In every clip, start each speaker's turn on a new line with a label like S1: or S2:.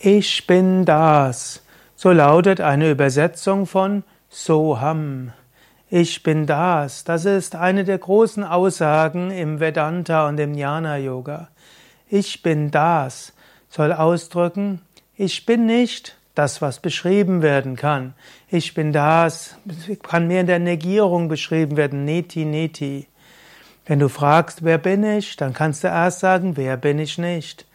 S1: Ich bin das. So lautet eine Übersetzung von Soham. Ich bin das. Das ist eine der großen Aussagen im Vedanta und im Jnana Yoga. Ich bin das soll ausdrücken, ich bin nicht das, was beschrieben werden kann. Ich bin das, kann mehr in der Negierung beschrieben werden, neti neti. Wenn du fragst, wer bin ich, dann kannst du erst sagen, wer bin ich nicht.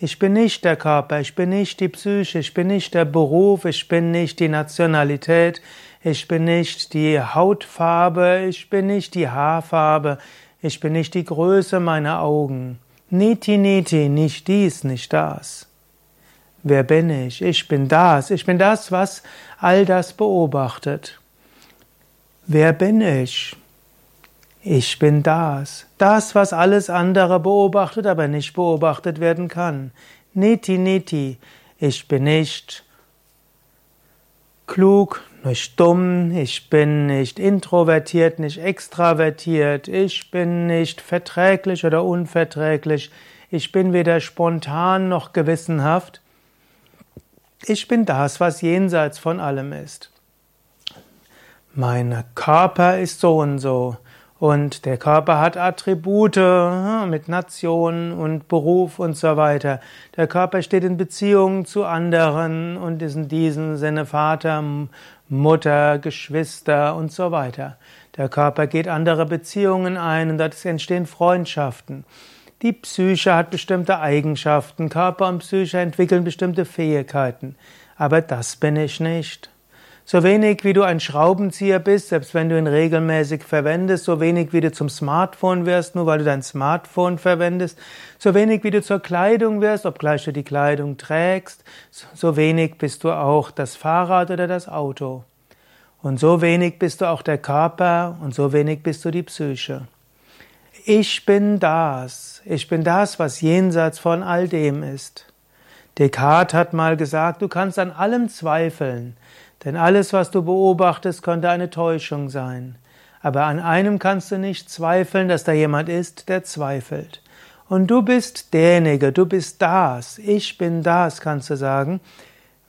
S1: Ich bin nicht der Körper, ich bin nicht die Psyche, ich bin nicht der Beruf, ich bin nicht die Nationalität, ich bin nicht die Hautfarbe, ich bin nicht die Haarfarbe, ich bin nicht die Größe meiner Augen. Niti, niti, nicht dies, nicht das. Wer bin ich? Ich bin das. Ich bin das, was all das beobachtet. Wer bin ich? Ich bin das. Das, was alles andere beobachtet, aber nicht beobachtet werden kann. Niti, niti. Ich bin nicht klug, nicht dumm, ich bin nicht introvertiert, nicht extravertiert, ich bin nicht verträglich oder unverträglich, ich bin weder spontan noch gewissenhaft. Ich bin das, was jenseits von allem ist. Mein Körper ist so und so. Und der Körper hat Attribute hm, mit Nation und Beruf und so weiter. Der Körper steht in Beziehung zu anderen und ist in diesem Sinne Vater, Mutter, Geschwister und so weiter. Der Körper geht andere Beziehungen ein und dort entstehen Freundschaften. Die Psyche hat bestimmte Eigenschaften. Körper und Psyche entwickeln bestimmte Fähigkeiten. Aber das bin ich nicht. So wenig wie du ein Schraubenzieher bist, selbst wenn du ihn regelmäßig verwendest, so wenig wie du zum Smartphone wirst, nur weil du dein Smartphone verwendest, so wenig wie du zur Kleidung wirst, obgleich du die Kleidung trägst, so wenig bist du auch das Fahrrad oder das Auto. Und so wenig bist du auch der Körper und so wenig bist du die Psyche. Ich bin das. Ich bin das, was jenseits von all dem ist. Descartes hat mal gesagt, du kannst an allem zweifeln. Denn alles, was du beobachtest, könnte eine Täuschung sein. Aber an einem kannst du nicht zweifeln, dass da jemand ist, der zweifelt. Und du bist derjenige, du bist das, ich bin das, kannst du sagen,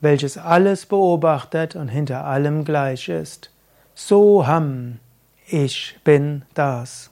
S1: welches alles beobachtet und hinter allem gleich ist. So ham, ich bin das.